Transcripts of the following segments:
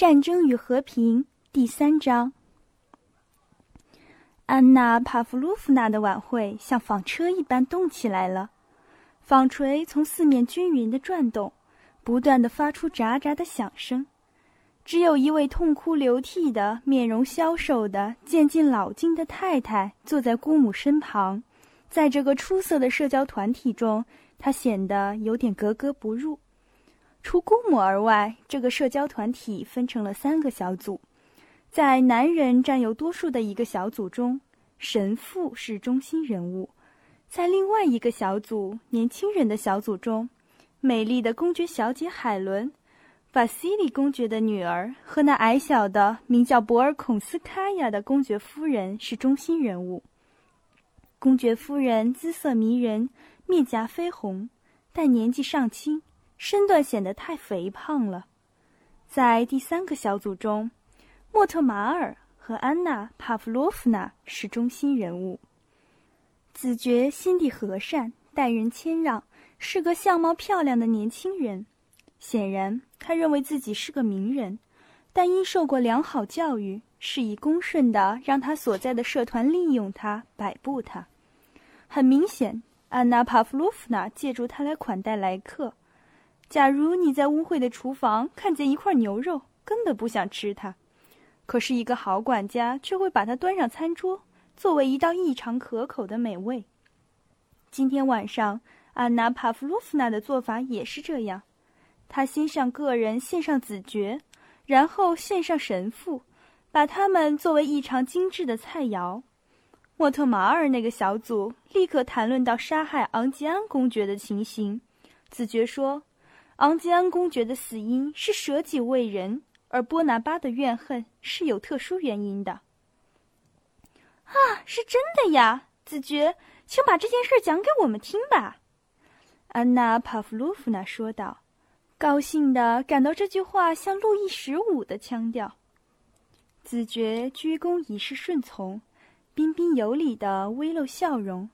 战争与和平第三章。安娜·帕夫洛夫娜的晚会像纺车一般动起来了，纺锤从四面均匀的转动，不断的发出喳喳的响声。只有一位痛哭流涕的、面容消瘦的、渐近老境的太太坐在姑母身旁，在这个出色的社交团体中，她显得有点格格不入。除姑母而外，这个社交团体分成了三个小组。在男人占有多数的一个小组中，神父是中心人物；在另外一个小组，年轻人的小组中，美丽的公爵小姐海伦，瓦西里公爵的女儿和那矮小的名叫博尔孔斯卡娅的公爵夫人是中心人物。公爵夫人姿色迷人，面颊绯红，但年纪尚轻。身段显得太肥胖了。在第三个小组中，莫特马尔和安娜·帕夫洛夫娜是中心人物。子爵心地和善，待人谦让，是个相貌漂亮的年轻人。显然，他认为自己是个名人，但因受过良好教育，是以恭顺的让他所在的社团利用他、摆布他。很明显，安娜·帕夫洛夫娜借助他来款待来客。假如你在污秽的厨房看见一块牛肉，根本不想吃它，可是一个好管家却会把它端上餐桌，作为一道异常可口的美味。今天晚上，安娜·帕夫洛夫娜的做法也是这样：她先向个人献上子爵，然后献上神父，把他们作为异常精致的菜肴。莫特马尔那个小组立刻谈论到杀害昂吉安公爵的情形，子爵说。昂吉安公爵的死因是舍己为人，而波拿巴的怨恨是有特殊原因的。啊，是真的呀，子爵，请把这件事讲给我们听吧。”安娜·帕夫洛夫娜说道，高兴的感到这句话像路易十五的腔调。子爵鞠躬以示顺从，彬彬有礼的微露笑容。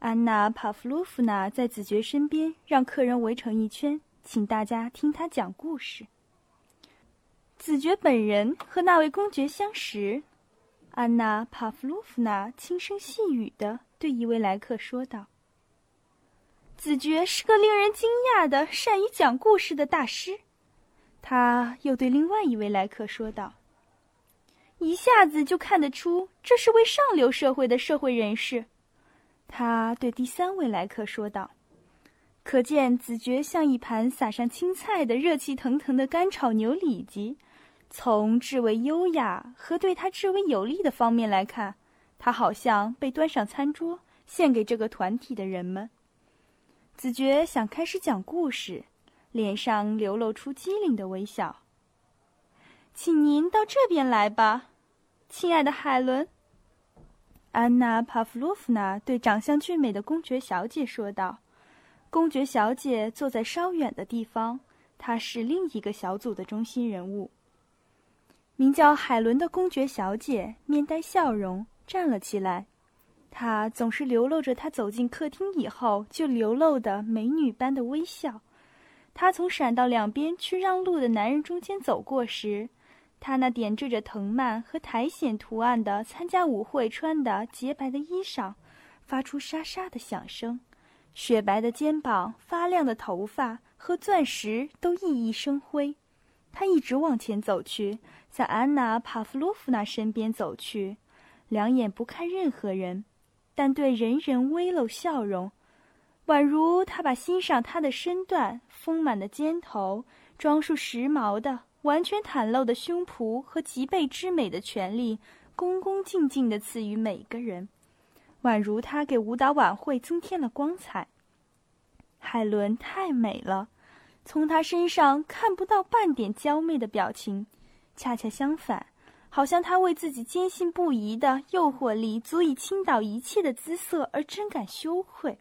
安娜·帕夫洛夫娜在子爵身边，让客人围成一圈。请大家听他讲故事。子爵本人和那位公爵相识，安娜·帕夫洛夫娜轻声细语的对一位来客说道：“子爵是个令人惊讶的善于讲故事的大师。”他又对另外一位来客说道：“一下子就看得出这是位上流社会的社会人士。”他对第三位来客说道。可见子爵像一盘撒上青菜的热气腾腾的干炒牛里脊。从至为优雅和对他至为有利的方面来看，他好像被端上餐桌，献给这个团体的人们。子爵想开始讲故事，脸上流露出机灵的微笑。请您到这边来吧，亲爱的海伦。安娜·帕夫洛夫娜对长相俊美的公爵小姐说道。公爵小姐坐在稍远的地方，她是另一个小组的中心人物。名叫海伦的公爵小姐面带笑容站了起来，她总是流露着她走进客厅以后就流露的美女般的微笑。她从闪到两边去让路的男人中间走过时，她那点缀着藤蔓和苔藓图案的参加舞会穿的洁白的衣裳，发出沙沙的响声。雪白的肩膀、发亮的头发和钻石都熠熠生辉。他一直往前走去，在安娜·帕夫洛夫娜身边走去，两眼不看任何人，但对人人微露笑容，宛如他把欣赏她的身段、丰满的肩头、装束时髦的、完全袒露的胸脯和脊背之美的权利，恭恭敬敬地赐予每个人。宛如她给舞蹈晚会增添了光彩。海伦太美了，从她身上看不到半点娇媚的表情，恰恰相反，好像她为自己坚信不疑的诱惑力足以倾倒一切的姿色而真感羞愧，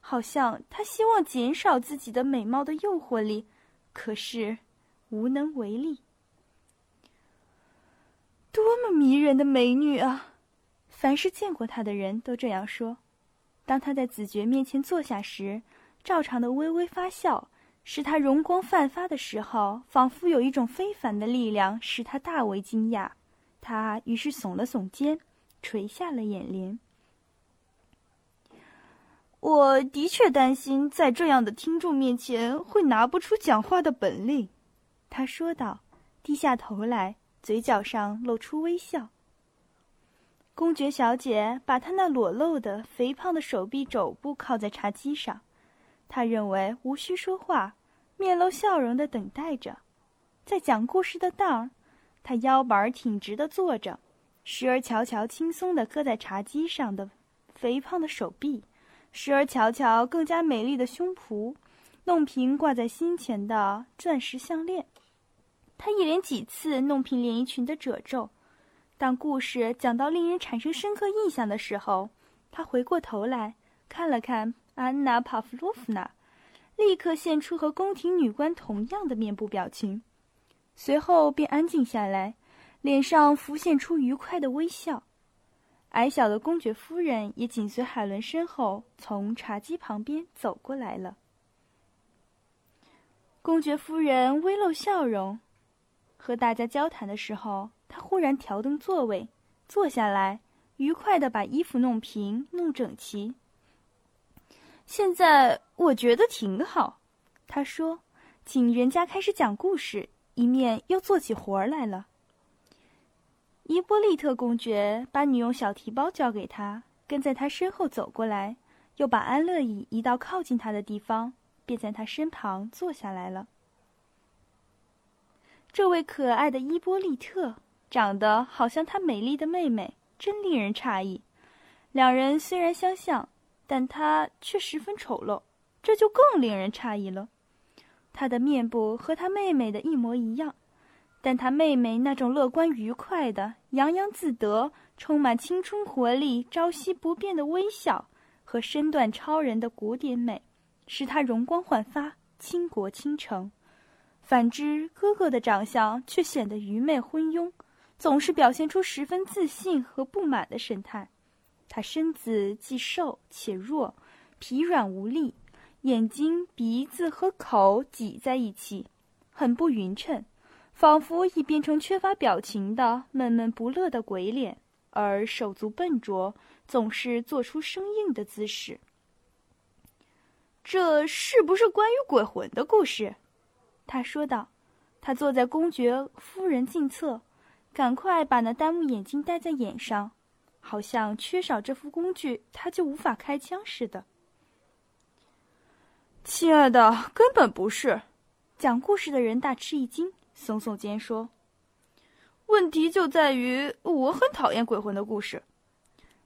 好像她希望减少自己的美貌的诱惑力，可是无能为力。多么迷人的美女啊！凡是见过他的人都这样说。当他在子爵面前坐下时，照常的微微发笑，使他容光焕发的时候，仿佛有一种非凡的力量使他大为惊讶。他于是耸了耸肩，垂下了眼帘。我的确担心在这样的听众面前会拿不出讲话的本领，他说道，低下头来，嘴角上露出微笑。公爵小姐把她那裸露的、肥胖的手臂肘部靠在茶几上，她认为无需说话，面露笑容的等待着。在讲故事的当儿，她腰板挺直的坐着，时而瞧瞧轻松地搁在茶几上的肥胖的手臂，时而瞧瞧更加美丽的胸脯，弄平挂在心前的钻石项链。她一连几次弄平连衣裙的褶皱。当故事讲到令人产生深刻印象的时候，他回过头来看了看安娜·帕夫洛夫娜，立刻现出和宫廷女官同样的面部表情，随后便安静下来，脸上浮现出愉快的微笑。矮小的公爵夫人也紧随海伦身后，从茶几旁边走过来了。公爵夫人微露笑容，和大家交谈的时候。他忽然调动座位，坐下来，愉快地把衣服弄平、弄整齐。现在我觉得挺好，他说，请人家开始讲故事，一面又做起活儿来了。伊波利特公爵把女佣小提包交给他，跟在他身后走过来，又把安乐椅移到靠近他的地方，便在他身旁坐下来了。这位可爱的伊波利特。长得好像她美丽的妹妹，真令人诧异。两人虽然相像，但她却十分丑陋，这就更令人诧异了。她的面部和她妹妹的一模一样，但她妹妹那种乐观愉快的、洋洋自得、充满青春活力、朝夕不变的微笑和身段超人的古典美，使她容光焕发、倾国倾城。反之，哥哥的长相却显得愚昧昏庸。总是表现出十分自信和不满的神态。他身子既瘦且弱，疲软无力，眼睛、鼻子和口挤在一起，很不匀称，仿佛已变成缺乏表情的闷闷不乐的鬼脸。而手足笨拙，总是做出生硬的姿势。这是不是关于鬼魂的故事？他说道。他坐在公爵夫人近侧。赶快把那单目眼镜戴在眼上，好像缺少这副工具，他就无法开枪似的。亲爱的，根本不是。讲故事的人大吃一惊，耸耸肩说：“问题就在于我很讨厌鬼魂的故事。”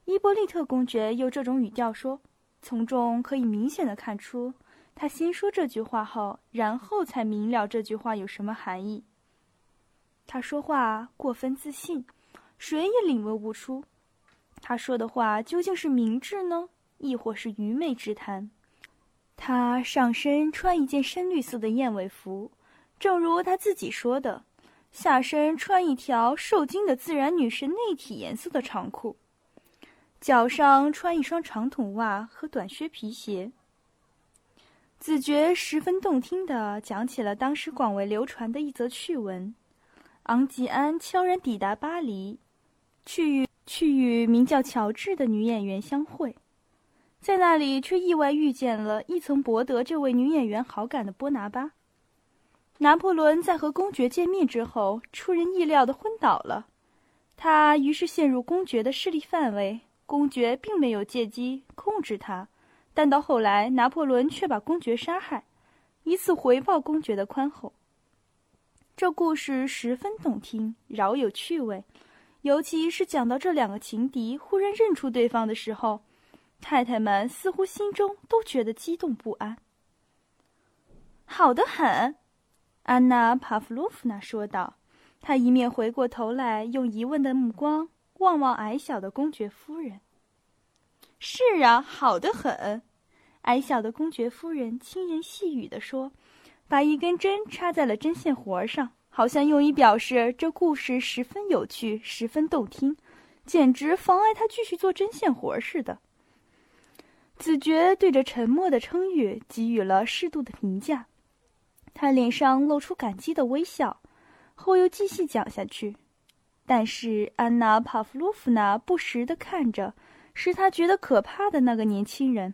伊波利特公爵用这种语调说，从中可以明显的看出，他先说这句话后，然后才明了这句话有什么含义。他说话过分自信，谁也领悟不出，他说的话究竟是明智呢，亦或是愚昧之谈。他上身穿一件深绿色的燕尾服，正如他自己说的，下身穿一条受精的自然女神内体颜色的长裤，脚上穿一双长筒袜和短靴皮鞋。子爵十分动听地讲起了当时广为流传的一则趣闻。昂吉安悄然抵达巴黎，去与去与名叫乔治的女演员相会，在那里却意外遇见了一曾博得这位女演员好感的波拿巴。拿破仑在和公爵见面之后，出人意料的昏倒了，他于是陷入公爵的势力范围。公爵并没有借机控制他，但到后来，拿破仑却把公爵杀害，以此回报公爵的宽厚。这故事十分动听，饶有趣味，尤其是讲到这两个情敌忽然认出对方的时候，太太们似乎心中都觉得激动不安。好的很，安娜·帕夫洛夫娜说道。她一面回过头来，用疑问的目光望望矮小的公爵夫人。是啊，好的很，矮小的公爵夫人轻言细语地说。把一根针插在了针线活上，好像用以表示这故事十分有趣、十分动听，简直妨碍他继续做针线活似的。子爵对着沉默的称誉给予了适度的评价，他脸上露出感激的微笑，后又继续讲下去。但是安娜·帕夫洛夫娜不时地看着使他觉得可怕的那个年轻人。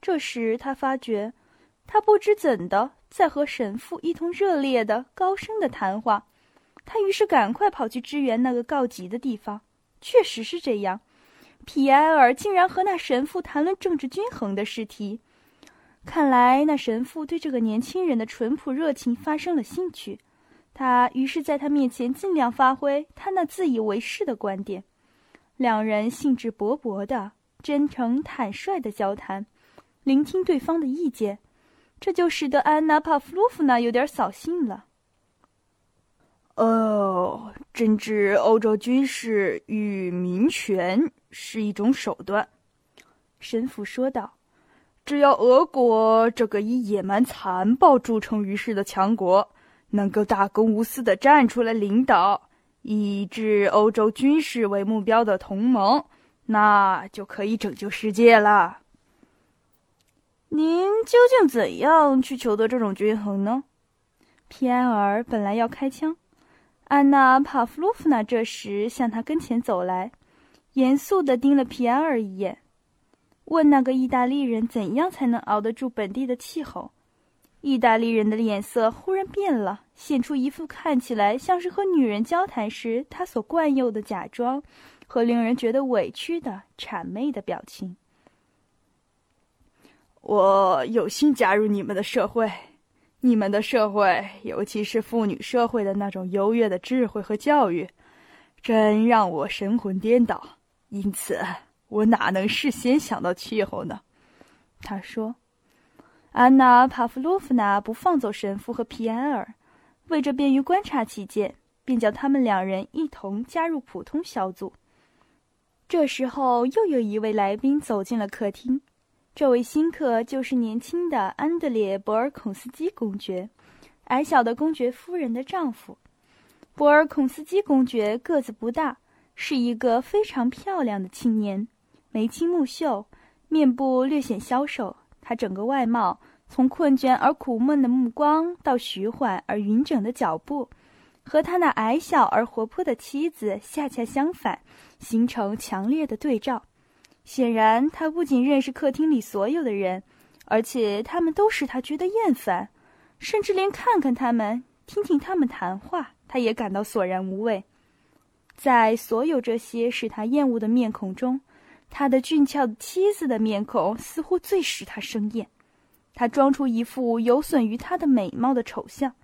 这时他发觉，他不知怎的在和神父一同热烈的、高声的谈话。他于是赶快跑去支援那个告急的地方。确实是这样，皮埃尔竟然和那神父谈论政治均衡的试题。看来那神父对这个年轻人的淳朴热情发生了兴趣。他于是在他面前尽量发挥他那自以为是的观点。两人兴致勃勃的、真诚坦率的交谈，聆听对方的意见，这就使得安娜·帕夫洛夫娜有点扫兴了。哦，政治欧洲军事与民权是一种手段，神父说道。只要俄国这个以野蛮残暴著称于世的强国能够大公无私的站出来领导以治欧洲军事为目标的同盟，那就可以拯救世界了。您究竟怎样去求得这种均衡呢？皮埃尔本来要开枪，安娜·帕夫洛夫娜这时向他跟前走来，严肃地盯了皮埃尔一眼。问那个意大利人怎样才能熬得住本地的气候？意大利人的脸色忽然变了，现出一副看起来像是和女人交谈时他所惯用的假装和令人觉得委屈的谄媚的表情。我有幸加入你们的社会，你们的社会，尤其是妇女社会的那种优越的智慧和教育，真让我神魂颠倒。因此。我哪能事先想到气候呢？他说：“安娜·帕夫洛夫娜不放走神父和皮埃尔，为着便于观察起见，便叫他们两人一同加入普通小组。”这时候，又有一位来宾走进了客厅。这位新客就是年轻的安德烈·博尔孔斯基公爵，矮小的公爵夫人的丈夫。博尔孔斯基公爵个子不大，是一个非常漂亮的青年。眉清目秀，面部略显消瘦。他整个外貌，从困倦而苦闷的目光到徐缓而匀整的脚步，和他那矮小而活泼的妻子恰恰相反，形成强烈的对照。显然，他不仅认识客厅里所有的人，而且他们都使他觉得厌烦，甚至连看看他们、听听他们谈话，他也感到索然无味。在所有这些使他厌恶的面孔中，他的俊俏的妻子的面孔似乎最使他生厌，他装出一副有损于他的美貌的丑相，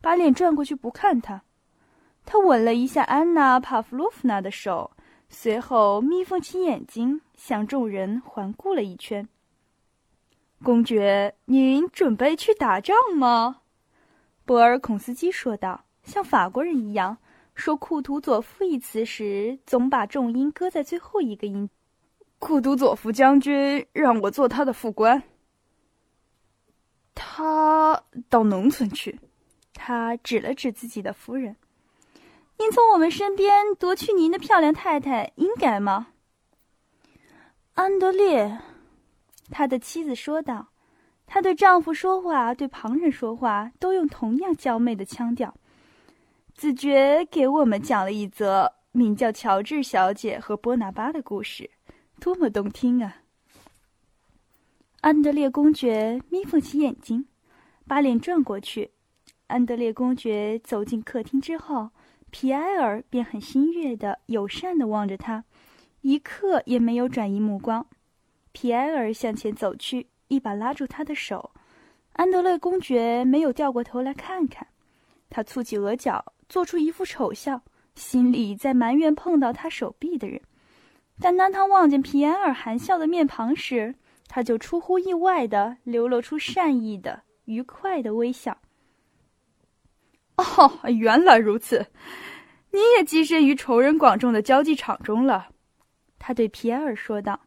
把脸转过去不看他。他吻了一下安娜·帕夫洛夫娜的手，随后眯缝起眼睛，向众人环顾了一圈。公爵，您准备去打仗吗？博尔孔斯基说道，像法国人一样，说“库图佐夫”一词时，总把重音搁在最后一个音。库图佐夫将军让我做他的副官。他到农村去，他指了指自己的夫人。您从我们身边夺去您的漂亮太太，应该吗？安德烈，他的妻子说道。她对丈夫说话，对旁人说话，都用同样娇媚的腔调。子爵给我们讲了一则名叫乔治小姐和波拿巴的故事。多么动听啊！安德烈公爵眯缝起眼睛，把脸转过去。安德烈公爵走进客厅之后，皮埃尔便很欣悦的、友善的望着他，一刻也没有转移目光。皮埃尔向前走去，一把拉住他的手。安德烈公爵没有掉过头来看看，他蹙起额角，做出一副丑笑，心里在埋怨碰到他手臂的人。但当他望见皮埃尔含笑的面庞时，他就出乎意外的流露出善意的、愉快的微笑。哦，原来如此，你也跻身于仇人广众的交际场中了，他对皮埃尔说道。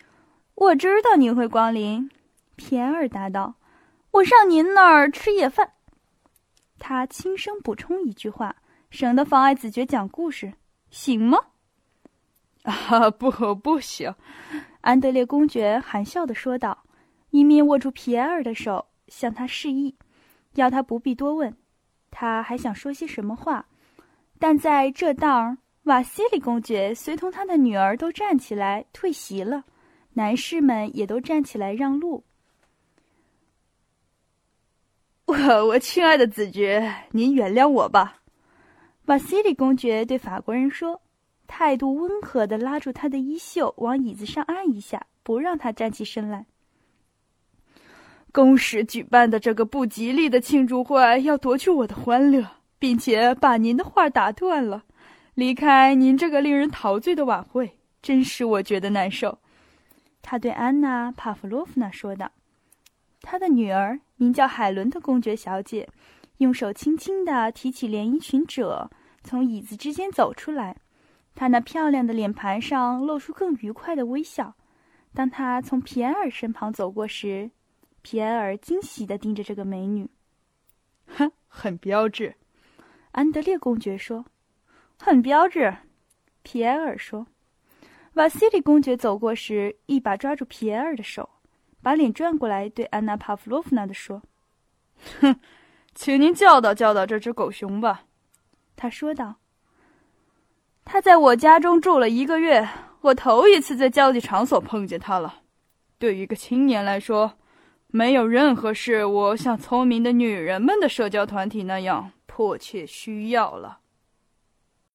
“我知道您会光临。”皮埃尔答道，“我上您那儿吃夜饭。”他轻声补充一句话，省得妨碍子爵讲故事，行吗？啊，不，不行！安德烈公爵含笑的说道，一面握住皮埃尔的手，向他示意。要他不必多问。他还想说些什么话，但在这当儿，瓦西里公爵随同他的女儿都站起来退席了，男士们也都站起来让路。我 我亲爱的子爵，您原谅我吧。瓦西里公爵对法国人说，态度温和的拉住他的衣袖，往椅子上按一下，不让他站起身来。公使举办的这个不吉利的庆祝会要夺去我的欢乐，并且把您的话打断了，离开您这个令人陶醉的晚会，真使我觉得难受。他对安娜·帕夫洛夫娜说道。他的女儿名叫海伦的公爵小姐，用手轻轻地提起连衣裙褶，从椅子之间走出来。她那漂亮的脸盘上露出更愉快的微笑。当她从皮埃尔身旁走过时，皮埃尔惊喜地盯着这个美女。“哼，很标致。”安德烈公爵说。“很标致。”皮埃尔说。瓦西里公爵走过时，一把抓住皮埃尔的手。把脸转过来，对安娜·帕夫洛夫娜的说：“哼，请您教导教导这只狗熊吧。”他说道。“他在我家中住了一个月，我头一次在交际场所碰见他了。对于一个青年来说，没有任何事我像聪明的女人们的社交团体那样迫切需要了。”